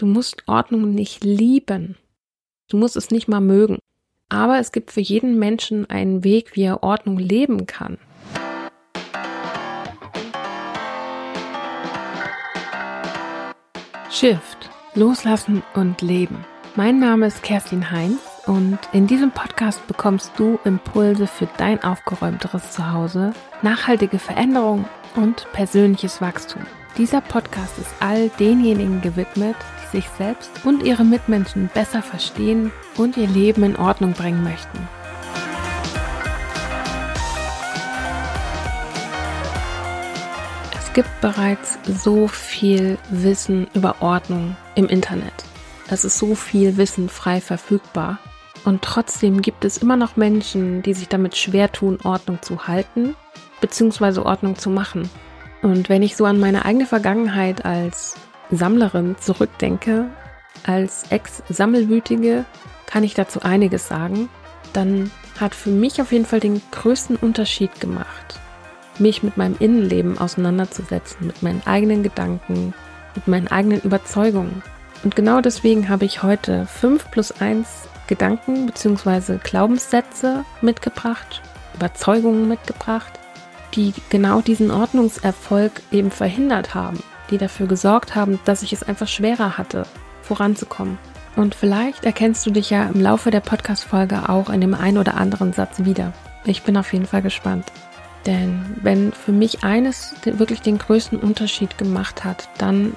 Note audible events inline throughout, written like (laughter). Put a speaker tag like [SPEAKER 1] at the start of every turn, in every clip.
[SPEAKER 1] Du musst Ordnung nicht lieben. Du musst es nicht mal mögen. Aber es gibt für jeden Menschen einen Weg, wie er Ordnung leben kann. Shift, loslassen und leben. Mein Name ist Kerstin Heinz und in diesem Podcast bekommst du Impulse für dein aufgeräumteres Zuhause, nachhaltige Veränderung und persönliches Wachstum. Dieser Podcast ist all denjenigen gewidmet, sich selbst und ihre Mitmenschen besser verstehen und ihr Leben in Ordnung bringen möchten. Es gibt bereits so viel Wissen über Ordnung im Internet. Es ist so viel Wissen frei verfügbar. Und trotzdem gibt es immer noch Menschen, die sich damit schwer tun, Ordnung zu halten bzw. Ordnung zu machen. Und wenn ich so an meine eigene Vergangenheit als Sammlerin zurückdenke, als Ex-Sammelwütige, kann ich dazu einiges sagen. Dann hat für mich auf jeden Fall den größten Unterschied gemacht, mich mit meinem Innenleben auseinanderzusetzen, mit meinen eigenen Gedanken, mit meinen eigenen Überzeugungen. Und genau deswegen habe ich heute 5 plus 1 Gedanken bzw. Glaubenssätze mitgebracht, Überzeugungen mitgebracht, die genau diesen Ordnungserfolg eben verhindert haben, die dafür gesorgt haben, dass ich es einfach schwerer hatte, voranzukommen. Und vielleicht erkennst du dich ja im Laufe der Podcast-Folge auch in dem einen oder anderen Satz wieder. Ich bin auf jeden Fall gespannt. Denn wenn für mich eines wirklich den größten Unterschied gemacht hat, dann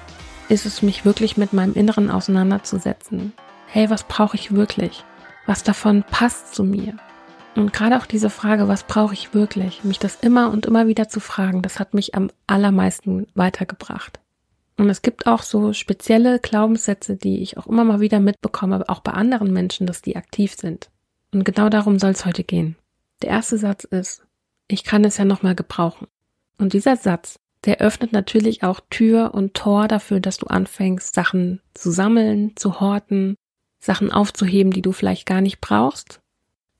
[SPEAKER 1] ist es mich wirklich mit meinem Inneren auseinanderzusetzen. Hey, was brauche ich wirklich? Was davon passt zu mir? Und gerade auch diese Frage, was brauche ich wirklich, mich das immer und immer wieder zu fragen, das hat mich am allermeisten weitergebracht. Und es gibt auch so spezielle Glaubenssätze, die ich auch immer mal wieder mitbekomme, auch bei anderen Menschen, dass die aktiv sind. Und genau darum soll es heute gehen. Der erste Satz ist, ich kann es ja nochmal gebrauchen. Und dieser Satz, der öffnet natürlich auch Tür und Tor dafür, dass du anfängst, Sachen zu sammeln, zu horten, Sachen aufzuheben, die du vielleicht gar nicht brauchst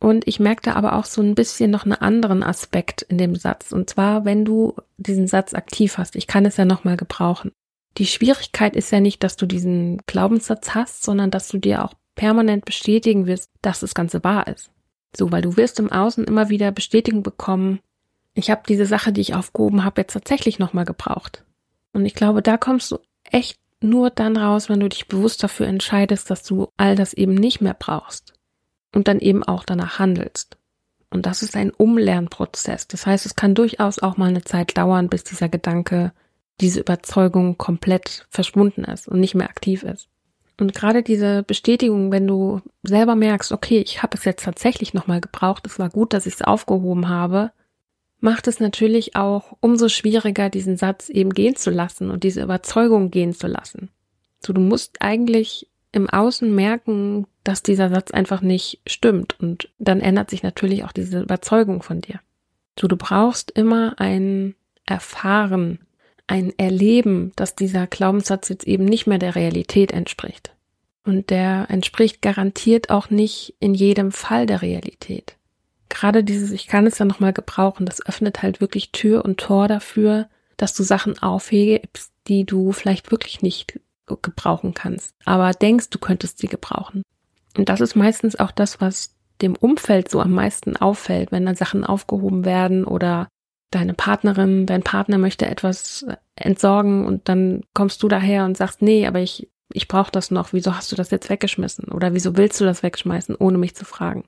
[SPEAKER 1] und ich merkte aber auch so ein bisschen noch einen anderen Aspekt in dem Satz. Und zwar, wenn du diesen Satz aktiv hast, ich kann es ja nochmal gebrauchen. Die Schwierigkeit ist ja nicht, dass du diesen Glaubenssatz hast, sondern dass du dir auch permanent bestätigen wirst, dass das Ganze wahr ist. So, weil du wirst im Außen immer wieder Bestätigung bekommen, ich habe diese Sache, die ich aufgehoben habe, jetzt tatsächlich nochmal gebraucht. Und ich glaube, da kommst du echt nur dann raus, wenn du dich bewusst dafür entscheidest, dass du all das eben nicht mehr brauchst und dann eben auch danach handelst. Und das ist ein Umlernprozess. Das heißt, es kann durchaus auch mal eine Zeit dauern, bis dieser Gedanke, diese Überzeugung komplett verschwunden ist und nicht mehr aktiv ist. Und gerade diese Bestätigung, wenn du selber merkst, okay, ich habe es jetzt tatsächlich nochmal gebraucht, es war gut, dass ich es aufgehoben habe, macht es natürlich auch umso schwieriger, diesen Satz eben gehen zu lassen und diese Überzeugung gehen zu lassen. So, du musst eigentlich im Außen merken, dass dieser Satz einfach nicht stimmt. Und dann ändert sich natürlich auch diese Überzeugung von dir. So, du brauchst immer ein Erfahren, ein Erleben, dass dieser Glaubenssatz jetzt eben nicht mehr der Realität entspricht. Und der entspricht garantiert auch nicht in jedem Fall der Realität. Gerade dieses, ich kann es ja nochmal gebrauchen, das öffnet halt wirklich Tür und Tor dafür, dass du Sachen aufhebst, die du vielleicht wirklich nicht gebrauchen kannst, aber denkst, du könntest sie gebrauchen. Und das ist meistens auch das, was dem Umfeld so am meisten auffällt, wenn dann Sachen aufgehoben werden oder deine Partnerin, dein Partner möchte etwas entsorgen und dann kommst du daher und sagst, nee, aber ich, ich brauche das noch, wieso hast du das jetzt weggeschmissen? Oder wieso willst du das wegschmeißen, ohne mich zu fragen?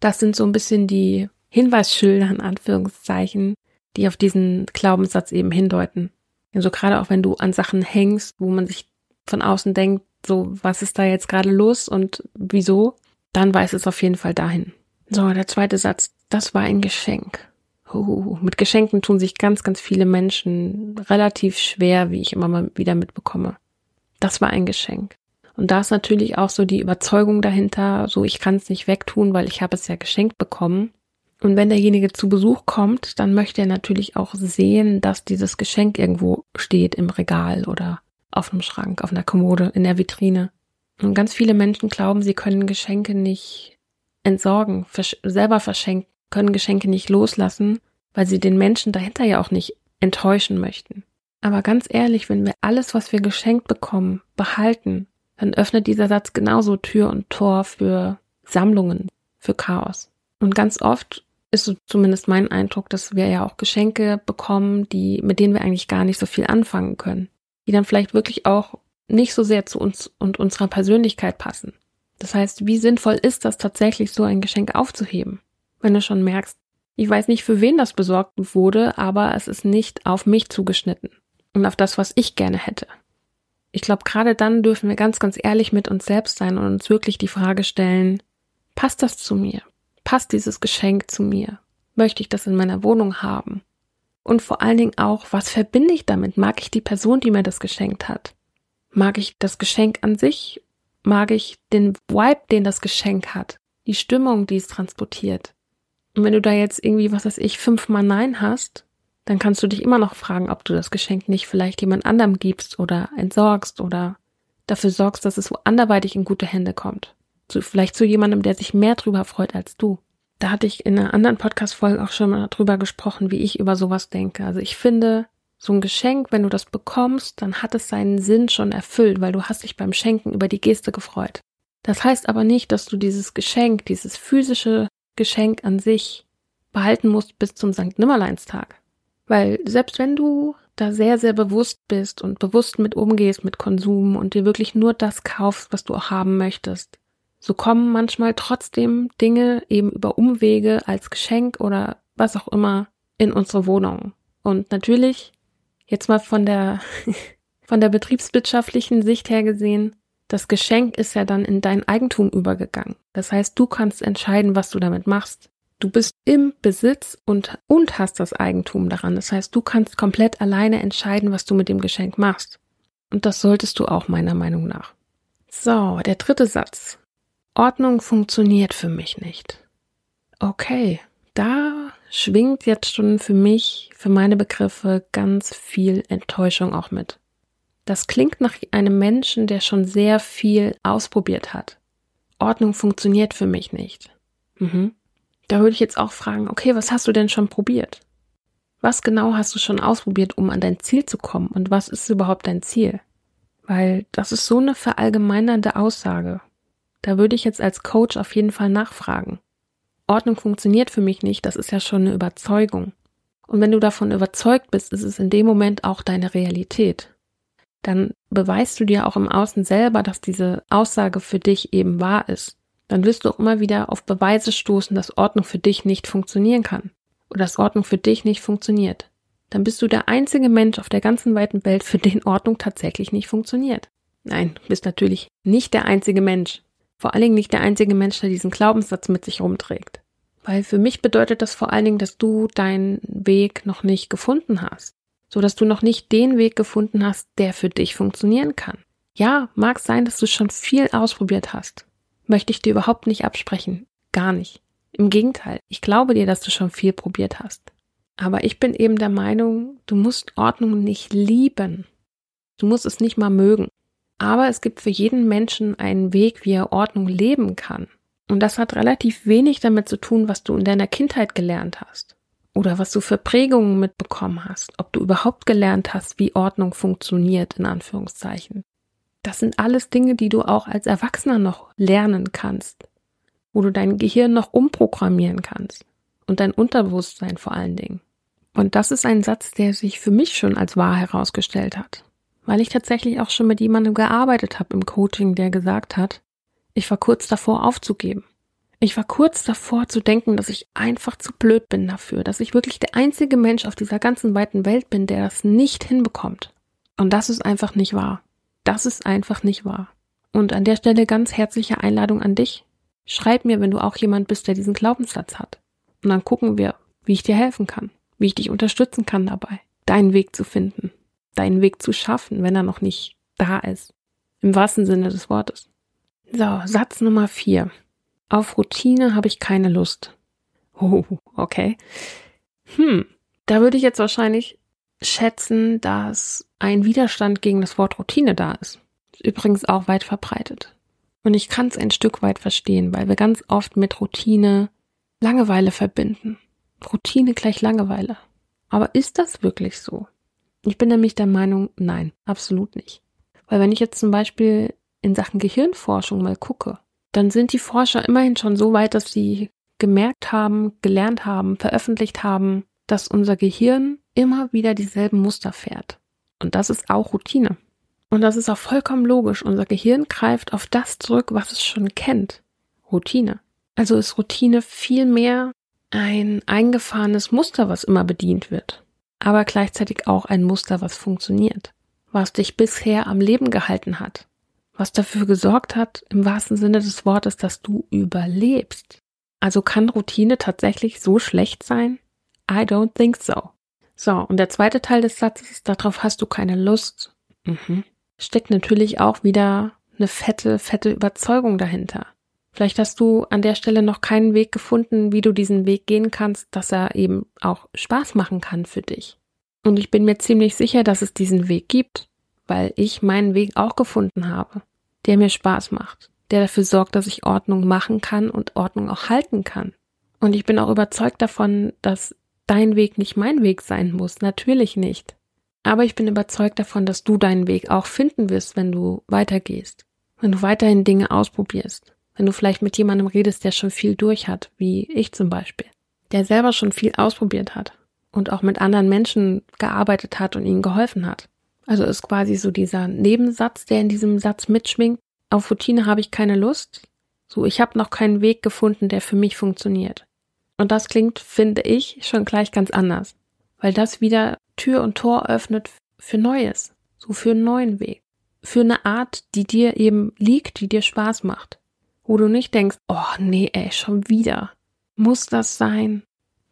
[SPEAKER 1] Das sind so ein bisschen die Hinweisschilder, in Anführungszeichen, die auf diesen Glaubenssatz eben hindeuten. Also gerade auch wenn du an Sachen hängst, wo man sich von außen denkt, so, was ist da jetzt gerade los und wieso, dann weiß es auf jeden Fall dahin. So, der zweite Satz, das war ein Geschenk. Uh, mit Geschenken tun sich ganz, ganz viele Menschen relativ schwer, wie ich immer mal wieder mitbekomme. Das war ein Geschenk. Und da ist natürlich auch so die Überzeugung dahinter, so ich kann es nicht wegtun, weil ich habe es ja geschenkt bekommen. Und wenn derjenige zu Besuch kommt, dann möchte er natürlich auch sehen, dass dieses Geschenk irgendwo steht im Regal oder auf einem Schrank, auf einer Kommode, in der Vitrine. Und ganz viele Menschen glauben, sie können Geschenke nicht entsorgen, versch selber verschenken, können Geschenke nicht loslassen, weil sie den Menschen dahinter ja auch nicht enttäuschen möchten. Aber ganz ehrlich, wenn wir alles, was wir geschenkt bekommen, behalten, dann öffnet dieser Satz genauso Tür und Tor für Sammlungen, für Chaos. Und ganz oft ist so zumindest mein Eindruck, dass wir ja auch Geschenke bekommen, die, mit denen wir eigentlich gar nicht so viel anfangen können. Die dann vielleicht wirklich auch nicht so sehr zu uns und unserer Persönlichkeit passen. Das heißt, wie sinnvoll ist das tatsächlich, so ein Geschenk aufzuheben? Wenn du schon merkst, ich weiß nicht, für wen das besorgt wurde, aber es ist nicht auf mich zugeschnitten und auf das, was ich gerne hätte. Ich glaube, gerade dann dürfen wir ganz, ganz ehrlich mit uns selbst sein und uns wirklich die Frage stellen, passt das zu mir? Passt dieses Geschenk zu mir? Möchte ich das in meiner Wohnung haben? Und vor allen Dingen auch, was verbinde ich damit? Mag ich die Person, die mir das geschenkt hat? Mag ich das Geschenk an sich? Mag ich den Vibe, den das Geschenk hat? Die Stimmung, die es transportiert? Und wenn du da jetzt irgendwie, was weiß ich, fünfmal Nein hast, dann kannst du dich immer noch fragen, ob du das Geschenk nicht vielleicht jemand anderem gibst oder entsorgst oder dafür sorgst, dass es wo anderweitig in gute Hände kommt. Zu, vielleicht zu jemandem, der sich mehr drüber freut als du. Da hatte ich in einer anderen Podcast-Folge auch schon mal drüber gesprochen, wie ich über sowas denke. Also ich finde, so ein Geschenk, wenn du das bekommst, dann hat es seinen Sinn schon erfüllt, weil du hast dich beim Schenken über die Geste gefreut. Das heißt aber nicht, dass du dieses Geschenk, dieses physische Geschenk an sich behalten musst bis zum St. Nimmerleinstag. Weil selbst wenn du da sehr, sehr bewusst bist und bewusst mit umgehst mit Konsum und dir wirklich nur das kaufst, was du auch haben möchtest, so kommen manchmal trotzdem Dinge eben über Umwege als Geschenk oder was auch immer in unsere Wohnung. Und natürlich, jetzt mal von der, (laughs) von der betriebswirtschaftlichen Sicht her gesehen, das Geschenk ist ja dann in dein Eigentum übergegangen. Das heißt, du kannst entscheiden, was du damit machst. Du bist im Besitz und, und hast das Eigentum daran. Das heißt, du kannst komplett alleine entscheiden, was du mit dem Geschenk machst. Und das solltest du auch meiner Meinung nach. So, der dritte Satz. Ordnung funktioniert für mich nicht. Okay, da schwingt jetzt schon für mich, für meine Begriffe, ganz viel Enttäuschung auch mit. Das klingt nach einem Menschen, der schon sehr viel ausprobiert hat. Ordnung funktioniert für mich nicht. Mhm. Da würde ich jetzt auch fragen, okay, was hast du denn schon probiert? Was genau hast du schon ausprobiert, um an dein Ziel zu kommen? Und was ist überhaupt dein Ziel? Weil das ist so eine verallgemeinernde Aussage. Da würde ich jetzt als Coach auf jeden Fall nachfragen. Ordnung funktioniert für mich nicht, das ist ja schon eine Überzeugung. Und wenn du davon überzeugt bist, ist es in dem Moment auch deine Realität dann beweist du dir auch im Außen selber, dass diese Aussage für dich eben wahr ist. Dann wirst du auch immer wieder auf Beweise stoßen, dass Ordnung für dich nicht funktionieren kann oder dass Ordnung für dich nicht funktioniert. Dann bist du der einzige Mensch auf der ganzen weiten Welt, für den Ordnung tatsächlich nicht funktioniert. Nein, du bist natürlich nicht der einzige Mensch. Vor allen Dingen nicht der einzige Mensch, der diesen Glaubenssatz mit sich rumträgt. Weil für mich bedeutet das vor allen Dingen, dass du deinen Weg noch nicht gefunden hast so dass du noch nicht den Weg gefunden hast, der für dich funktionieren kann. Ja, mag sein, dass du schon viel ausprobiert hast. Möchte ich dir überhaupt nicht absprechen. Gar nicht. Im Gegenteil, ich glaube dir, dass du schon viel probiert hast. Aber ich bin eben der Meinung, du musst Ordnung nicht lieben. Du musst es nicht mal mögen. Aber es gibt für jeden Menschen einen Weg, wie er Ordnung leben kann. Und das hat relativ wenig damit zu tun, was du in deiner Kindheit gelernt hast oder was du für Prägungen mitbekommen hast, ob du überhaupt gelernt hast, wie Ordnung funktioniert, in Anführungszeichen. Das sind alles Dinge, die du auch als Erwachsener noch lernen kannst, wo du dein Gehirn noch umprogrammieren kannst und dein Unterbewusstsein vor allen Dingen. Und das ist ein Satz, der sich für mich schon als wahr herausgestellt hat, weil ich tatsächlich auch schon mit jemandem gearbeitet habe im Coaching, der gesagt hat, ich war kurz davor aufzugeben. Ich war kurz davor zu denken, dass ich einfach zu blöd bin dafür, dass ich wirklich der einzige Mensch auf dieser ganzen weiten Welt bin, der das nicht hinbekommt. Und das ist einfach nicht wahr. Das ist einfach nicht wahr. Und an der Stelle ganz herzliche Einladung an dich. Schreib mir, wenn du auch jemand bist, der diesen Glaubenssatz hat. Und dann gucken wir, wie ich dir helfen kann, wie ich dich unterstützen kann dabei, deinen Weg zu finden, deinen Weg zu schaffen, wenn er noch nicht da ist. Im wahrsten Sinne des Wortes. So, Satz Nummer vier. Auf Routine habe ich keine Lust. Oh, okay. Hm, da würde ich jetzt wahrscheinlich schätzen, dass ein Widerstand gegen das Wort Routine da ist. Übrigens auch weit verbreitet. Und ich kann es ein Stück weit verstehen, weil wir ganz oft mit Routine Langeweile verbinden. Routine gleich Langeweile. Aber ist das wirklich so? Ich bin nämlich der Meinung, nein, absolut nicht. Weil wenn ich jetzt zum Beispiel in Sachen Gehirnforschung mal gucke, dann sind die Forscher immerhin schon so weit, dass sie gemerkt haben, gelernt haben, veröffentlicht haben, dass unser Gehirn immer wieder dieselben Muster fährt. Und das ist auch Routine. Und das ist auch vollkommen logisch. Unser Gehirn greift auf das zurück, was es schon kennt. Routine. Also ist Routine viel mehr ein eingefahrenes Muster, was immer bedient wird, aber gleichzeitig auch ein Muster, was funktioniert, was dich bisher am Leben gehalten hat, was dafür gesorgt hat, im wahrsten Sinne des Wortes, dass du überlebst. Also kann Routine tatsächlich so schlecht sein? I don't think so. So, und der zweite Teil des Satzes ist, darauf hast du keine Lust. Mhm. Steckt natürlich auch wieder eine fette, fette Überzeugung dahinter. Vielleicht hast du an der Stelle noch keinen Weg gefunden, wie du diesen Weg gehen kannst, dass er eben auch Spaß machen kann für dich. Und ich bin mir ziemlich sicher, dass es diesen Weg gibt, weil ich meinen Weg auch gefunden habe, der mir Spaß macht, der dafür sorgt, dass ich Ordnung machen kann und Ordnung auch halten kann. Und ich bin auch überzeugt davon, dass dein Weg nicht mein Weg sein muss, natürlich nicht. Aber ich bin überzeugt davon, dass du deinen Weg auch finden wirst, wenn du weitergehst, wenn du weiterhin Dinge ausprobierst, wenn du vielleicht mit jemandem redest, der schon viel durch hat, wie ich zum Beispiel, der selber schon viel ausprobiert hat und auch mit anderen Menschen gearbeitet hat und ihnen geholfen hat. Also ist quasi so dieser Nebensatz, der in diesem Satz mitschwingt. Auf Routine habe ich keine Lust. So, ich habe noch keinen Weg gefunden, der für mich funktioniert. Und das klingt, finde ich, schon gleich ganz anders, weil das wieder Tür und Tor öffnet für Neues, so für einen neuen Weg, für eine Art, die dir eben liegt, die dir Spaß macht wo du nicht denkst, oh nee, ey, schon wieder. Muss das sein?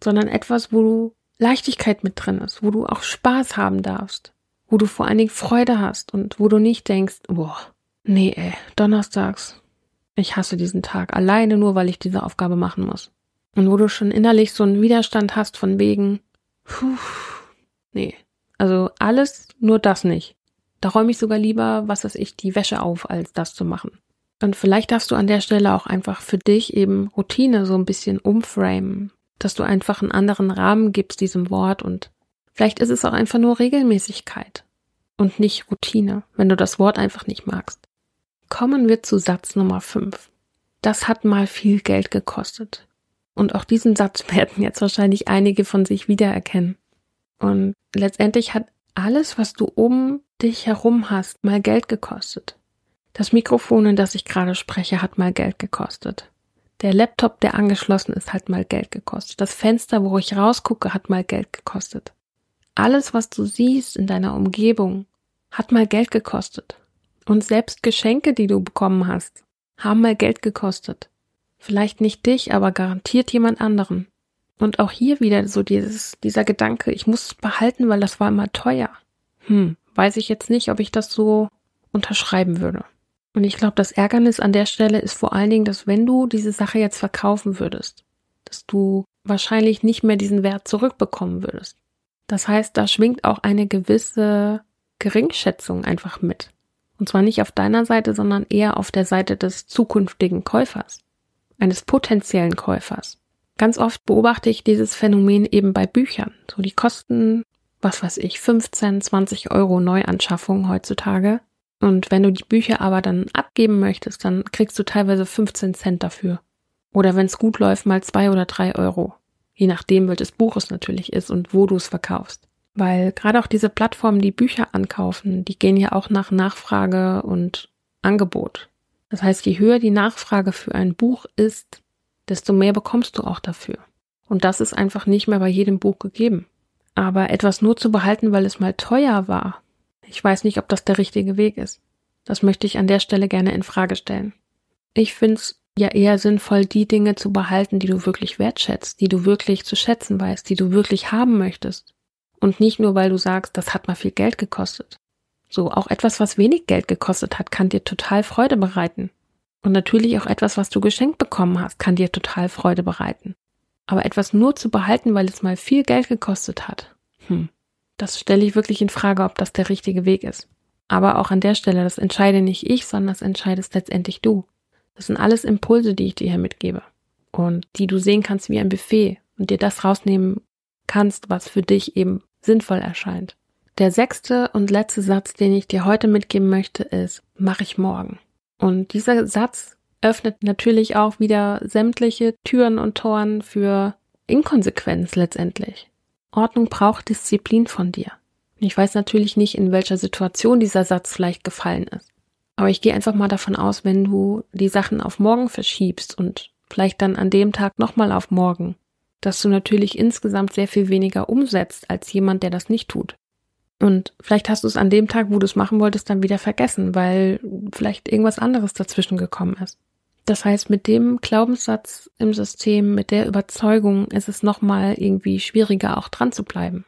[SPEAKER 1] Sondern etwas, wo du Leichtigkeit mit drin ist, wo du auch Spaß haben darfst, wo du vor allen Dingen Freude hast und wo du nicht denkst, boah, nee, ey, donnerstags, ich hasse diesen Tag, alleine nur, weil ich diese Aufgabe machen muss. Und wo du schon innerlich so einen Widerstand hast von wegen, puh, nee, also alles, nur das nicht. Da räume ich sogar lieber, was weiß ich, die Wäsche auf, als das zu machen. Und vielleicht darfst du an der Stelle auch einfach für dich eben Routine so ein bisschen umframen, dass du einfach einen anderen Rahmen gibst diesem Wort und vielleicht ist es auch einfach nur Regelmäßigkeit und nicht Routine, wenn du das Wort einfach nicht magst. Kommen wir zu Satz Nummer 5. Das hat mal viel Geld gekostet. Und auch diesen Satz (laughs) werden jetzt wahrscheinlich einige von sich wiedererkennen. Und letztendlich hat alles, was du um dich herum hast, mal Geld gekostet. Das Mikrofon, in das ich gerade spreche, hat mal Geld gekostet. Der Laptop, der angeschlossen ist, hat mal Geld gekostet. Das Fenster, wo ich rausgucke, hat mal Geld gekostet. Alles, was du siehst in deiner Umgebung, hat mal Geld gekostet. Und selbst Geschenke, die du bekommen hast, haben mal Geld gekostet. Vielleicht nicht dich, aber garantiert jemand anderen. Und auch hier wieder so dieses, dieser Gedanke, ich muss es behalten, weil das war immer teuer. Hm, weiß ich jetzt nicht, ob ich das so unterschreiben würde. Und ich glaube, das Ärgernis an der Stelle ist vor allen Dingen, dass wenn du diese Sache jetzt verkaufen würdest, dass du wahrscheinlich nicht mehr diesen Wert zurückbekommen würdest. Das heißt, da schwingt auch eine gewisse Geringschätzung einfach mit. Und zwar nicht auf deiner Seite, sondern eher auf der Seite des zukünftigen Käufers, eines potenziellen Käufers. Ganz oft beobachte ich dieses Phänomen eben bei Büchern. So, die kosten, was weiß ich, 15, 20 Euro Neuanschaffung heutzutage. Und wenn du die Bücher aber dann abgeben möchtest, dann kriegst du teilweise 15 Cent dafür. Oder wenn es gut läuft, mal zwei oder drei Euro. Je nachdem, welches Buch es natürlich ist und wo du es verkaufst. Weil gerade auch diese Plattformen, die Bücher ankaufen, die gehen ja auch nach Nachfrage und Angebot. Das heißt, je höher die Nachfrage für ein Buch ist, desto mehr bekommst du auch dafür. Und das ist einfach nicht mehr bei jedem Buch gegeben. Aber etwas nur zu behalten, weil es mal teuer war, ich weiß nicht, ob das der richtige Weg ist. Das möchte ich an der Stelle gerne in Frage stellen. Ich finde es ja eher sinnvoll, die Dinge zu behalten, die du wirklich wertschätzt, die du wirklich zu schätzen weißt, die du wirklich haben möchtest. Und nicht nur, weil du sagst, das hat mal viel Geld gekostet. So, auch etwas, was wenig Geld gekostet hat, kann dir total Freude bereiten. Und natürlich auch etwas, was du geschenkt bekommen hast, kann dir total Freude bereiten. Aber etwas nur zu behalten, weil es mal viel Geld gekostet hat, hm, das stelle ich wirklich in Frage, ob das der richtige Weg ist. Aber auch an der Stelle, das entscheide nicht ich, sondern das entscheidest letztendlich du. Das sind alles Impulse, die ich dir hier mitgebe. Und die du sehen kannst wie ein Buffet und dir das rausnehmen kannst, was für dich eben sinnvoll erscheint. Der sechste und letzte Satz, den ich dir heute mitgeben möchte, ist, mach ich morgen. Und dieser Satz öffnet natürlich auch wieder sämtliche Türen und Toren für Inkonsequenz letztendlich. Ordnung braucht Disziplin von dir. Ich weiß natürlich nicht, in welcher Situation dieser Satz vielleicht gefallen ist. Aber ich gehe einfach mal davon aus, wenn du die Sachen auf morgen verschiebst und vielleicht dann an dem Tag nochmal auf morgen, dass du natürlich insgesamt sehr viel weniger umsetzt als jemand, der das nicht tut. Und vielleicht hast du es an dem Tag, wo du es machen wolltest, dann wieder vergessen, weil vielleicht irgendwas anderes dazwischen gekommen ist. Das heißt, mit dem Glaubenssatz im System, mit der Überzeugung ist es nochmal irgendwie schwieriger, auch dran zu bleiben.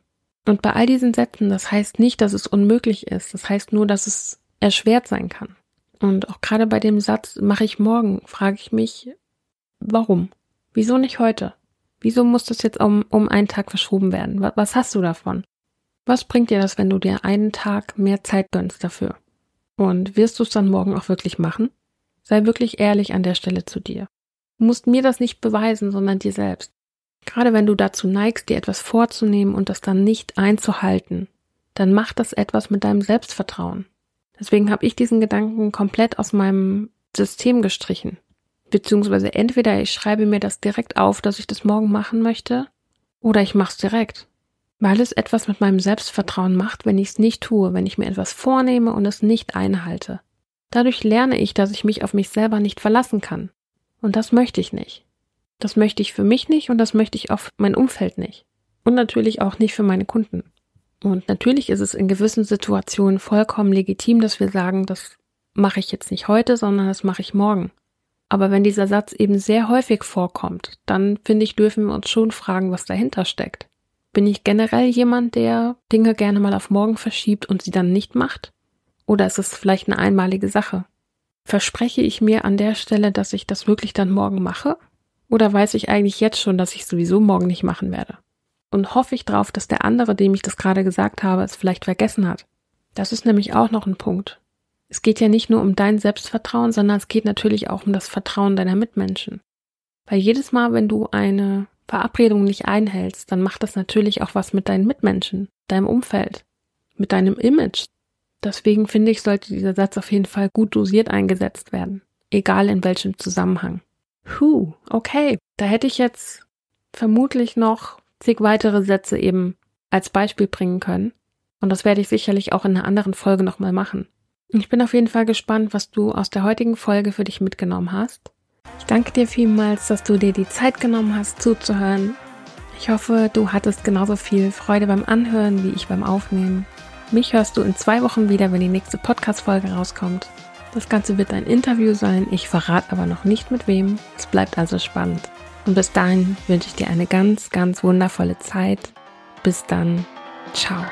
[SPEAKER 1] Und bei all diesen Sätzen, das heißt nicht, dass es unmöglich ist. Das heißt nur, dass es erschwert sein kann. Und auch gerade bei dem Satz, mache ich morgen, frage ich mich, warum? Wieso nicht heute? Wieso muss das jetzt um, um einen Tag verschoben werden? Was, was hast du davon? Was bringt dir das, wenn du dir einen Tag mehr Zeit gönnst dafür? Und wirst du es dann morgen auch wirklich machen? Sei wirklich ehrlich an der Stelle zu dir. Du musst mir das nicht beweisen, sondern dir selbst. Gerade wenn du dazu neigst, dir etwas vorzunehmen und das dann nicht einzuhalten, dann macht das etwas mit deinem Selbstvertrauen. Deswegen habe ich diesen Gedanken komplett aus meinem System gestrichen. Beziehungsweise entweder ich schreibe mir das direkt auf, dass ich das morgen machen möchte, oder ich mache es direkt. Weil es etwas mit meinem Selbstvertrauen macht, wenn ich es nicht tue, wenn ich mir etwas vornehme und es nicht einhalte. Dadurch lerne ich, dass ich mich auf mich selber nicht verlassen kann. Und das möchte ich nicht. Das möchte ich für mich nicht und das möchte ich auch für mein Umfeld nicht. Und natürlich auch nicht für meine Kunden. Und natürlich ist es in gewissen Situationen vollkommen legitim, dass wir sagen, das mache ich jetzt nicht heute, sondern das mache ich morgen. Aber wenn dieser Satz eben sehr häufig vorkommt, dann finde ich, dürfen wir uns schon fragen, was dahinter steckt. Bin ich generell jemand, der Dinge gerne mal auf morgen verschiebt und sie dann nicht macht? Oder ist es vielleicht eine einmalige Sache? Verspreche ich mir an der Stelle, dass ich das wirklich dann morgen mache? Oder weiß ich eigentlich jetzt schon, dass ich sowieso morgen nicht machen werde? Und hoffe ich darauf, dass der andere, dem ich das gerade gesagt habe, es vielleicht vergessen hat. Das ist nämlich auch noch ein Punkt. Es geht ja nicht nur um dein Selbstvertrauen, sondern es geht natürlich auch um das Vertrauen deiner Mitmenschen. Weil jedes Mal, wenn du eine Verabredung nicht einhältst, dann macht das natürlich auch was mit deinen Mitmenschen, deinem Umfeld, mit deinem Image. Deswegen finde ich, sollte dieser Satz auf jeden Fall gut dosiert eingesetzt werden, egal in welchem Zusammenhang. Puh, okay. Da hätte ich jetzt vermutlich noch zig weitere Sätze eben als Beispiel bringen können. Und das werde ich sicherlich auch in einer anderen Folge nochmal machen. Ich bin auf jeden Fall gespannt, was du aus der heutigen Folge für dich mitgenommen hast. Ich danke dir vielmals, dass du dir die Zeit genommen hast, zuzuhören. Ich hoffe, du hattest genauso viel Freude beim Anhören wie ich beim Aufnehmen. Mich hörst du in zwei Wochen wieder, wenn die nächste Podcast-Folge rauskommt. Das Ganze wird ein Interview sein, ich verrate aber noch nicht mit wem. Es bleibt also spannend. Und bis dahin wünsche ich dir eine ganz, ganz wundervolle Zeit. Bis dann. Ciao.